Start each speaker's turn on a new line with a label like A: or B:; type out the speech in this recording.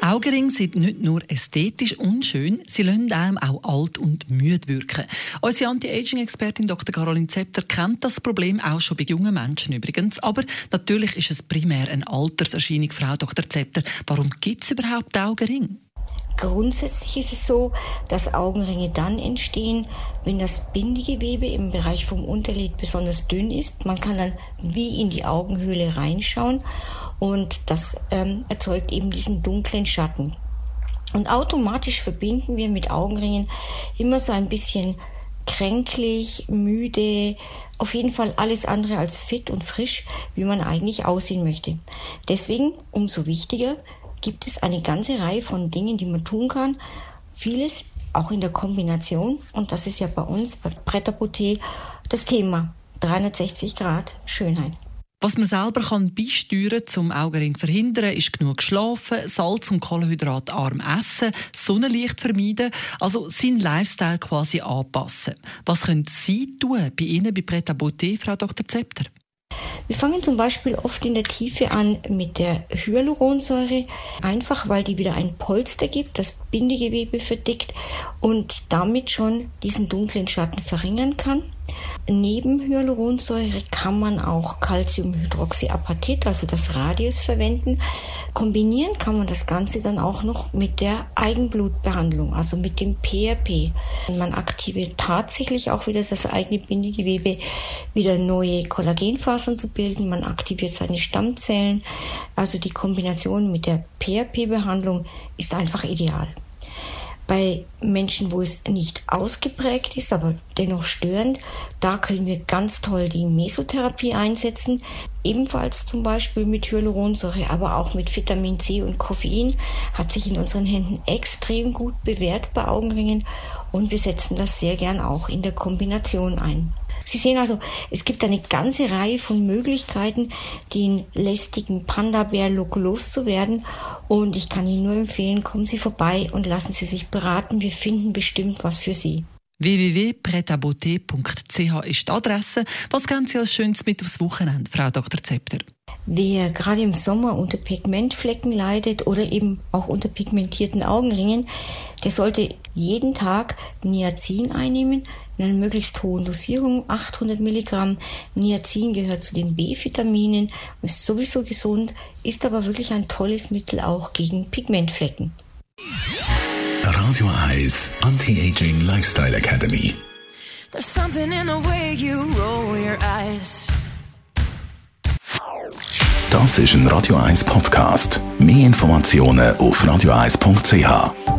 A: Augenringe sind nicht nur ästhetisch unschön, sie lassen einem auch alt und müde wirken. Unsere Anti-Aging-Expertin Dr. Caroline Zepter kennt das Problem auch schon bei jungen Menschen übrigens. Aber natürlich ist es primär eine Alterserscheinung, Frau Dr. Zepter. Warum gibt es überhaupt Augenringe?
B: Grundsätzlich ist es so, dass Augenringe dann entstehen, wenn das Bindegewebe im Bereich vom Unterlid besonders dünn ist. Man kann dann wie in die Augenhöhle reinschauen und das ähm, erzeugt eben diesen dunklen Schatten. Und automatisch verbinden wir mit Augenringen immer so ein bisschen kränklich, müde, auf jeden Fall alles andere als fit und frisch, wie man eigentlich aussehen möchte. Deswegen umso wichtiger gibt es eine ganze Reihe von Dingen, die man tun kann. Vieles auch in der Kombination und das ist ja bei uns bei Pret das Thema 360 Grad Schönheit.
A: Was man selber kann beisteuern zum Augenring verhindern, ist genug schlafen, Salz- und Kohlenhydratarm essen, Sonnenlicht vermeiden, also seinen Lifestyle quasi anpassen. Was können Sie tun bei Ihnen bei Pret Frau Dr. Zepter?
B: Wir fangen zum Beispiel oft in der Tiefe an mit der Hyaluronsäure, einfach weil die wieder ein Polster gibt, das Bindegewebe verdickt und damit schon diesen dunklen Schatten verringern kann. Neben Hyaluronsäure kann man auch Calciumhydroxyapatit, also das Radius, verwenden. Kombinieren kann man das Ganze dann auch noch mit der Eigenblutbehandlung, also mit dem PRP. Man aktiviert tatsächlich auch wieder das eigene Bindegewebe, wieder neue Kollagenfasern zu bilden. Man aktiviert seine Stammzellen. Also die Kombination mit der PRP-Behandlung ist einfach ideal. Bei Menschen, wo es nicht ausgeprägt ist, aber dennoch störend, da können wir ganz toll die Mesotherapie einsetzen. Ebenfalls zum Beispiel mit Hyaluronsäure, aber auch mit Vitamin C und Koffein hat sich in unseren Händen extrem gut bewährt bei Augenringen und wir setzen das sehr gern auch in der Kombination ein. Sie sehen also, es gibt eine ganze Reihe von Möglichkeiten, den lästigen Panda-Bär-Look loszuwerden. Und ich kann Ihnen nur empfehlen, kommen Sie vorbei und lassen Sie sich beraten. Wir finden bestimmt was für Sie
A: www.pretaboté.ch ist die Adresse. Was geben Sie als Schönes mit aufs Wochenende, Frau Dr. Zepter?
B: Wer gerade im Sommer unter Pigmentflecken leidet oder eben auch unter pigmentierten Augenringen, der sollte jeden Tag Niacin einnehmen in einer möglichst hohen Dosierung, 800 Milligramm. Niacin gehört zu den B-Vitaminen, ist sowieso gesund, ist aber wirklich ein tolles Mittel auch gegen Pigmentflecken.
C: Radio 1 Anti-Aging Lifestyle Academy. There's something in the way you roll your eyes. Das ist ein Radio 1 Podcast. Mehr Informationen auf radio1.ch.